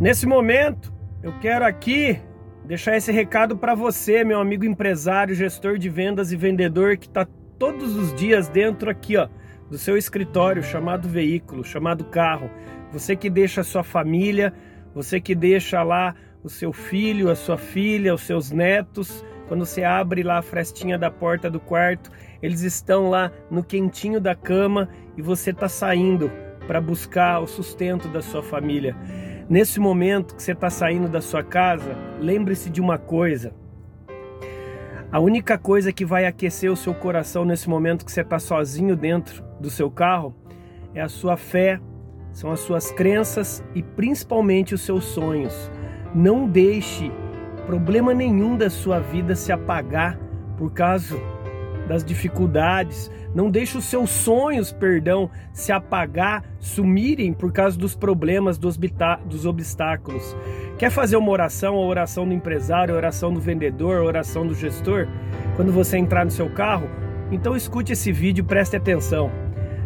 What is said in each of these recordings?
Nesse momento, eu quero aqui deixar esse recado para você, meu amigo empresário, gestor de vendas e vendedor que está todos os dias dentro aqui, ó, do seu escritório, chamado veículo, chamado carro. Você que deixa a sua família, você que deixa lá o seu filho, a sua filha, os seus netos, quando você abre lá a frestinha da porta do quarto, eles estão lá no quentinho da cama e você está saindo para buscar o sustento da sua família. Nesse momento que você está saindo da sua casa, lembre-se de uma coisa. A única coisa que vai aquecer o seu coração nesse momento que você está sozinho dentro do seu carro é a sua fé, são as suas crenças e principalmente os seus sonhos. Não deixe problema nenhum da sua vida se apagar por causa das dificuldades, não deixe os seus sonhos, perdão, se apagar, sumirem por causa dos problemas, dos, dos obstáculos. Quer fazer uma oração, a oração do empresário, a oração do vendedor, a oração do gestor? Quando você entrar no seu carro, então escute esse vídeo preste atenção.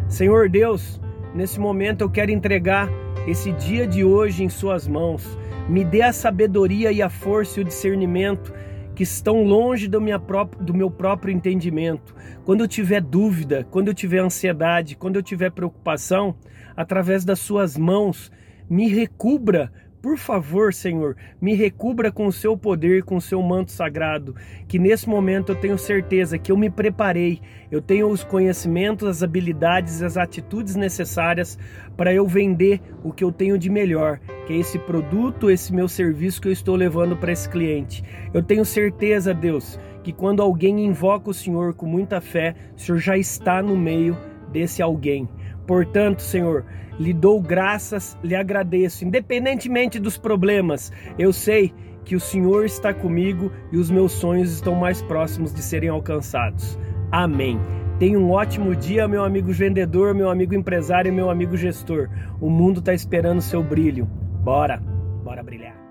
Senhor Deus, nesse momento eu quero entregar esse dia de hoje em Suas mãos. Me dê a sabedoria e a força e o discernimento que estão longe do, minha própria, do meu próprio entendimento. Quando eu tiver dúvida, quando eu tiver ansiedade, quando eu tiver preocupação, através das suas mãos, me recubra por favor, Senhor, me recubra com o seu poder, com o seu manto sagrado, que nesse momento eu tenho certeza que eu me preparei, eu tenho os conhecimentos, as habilidades, as atitudes necessárias para eu vender o que eu tenho de melhor, que é esse produto, esse meu serviço que eu estou levando para esse cliente. Eu tenho certeza, Deus, que quando alguém invoca o Senhor com muita fé, o Senhor já está no meio desse alguém. Portanto, Senhor, lhe dou graças, lhe agradeço, independentemente dos problemas. Eu sei que o Senhor está comigo e os meus sonhos estão mais próximos de serem alcançados. Amém. Tenha um ótimo dia, meu amigo vendedor, meu amigo empresário meu amigo gestor. O mundo está esperando seu brilho. Bora, bora brilhar.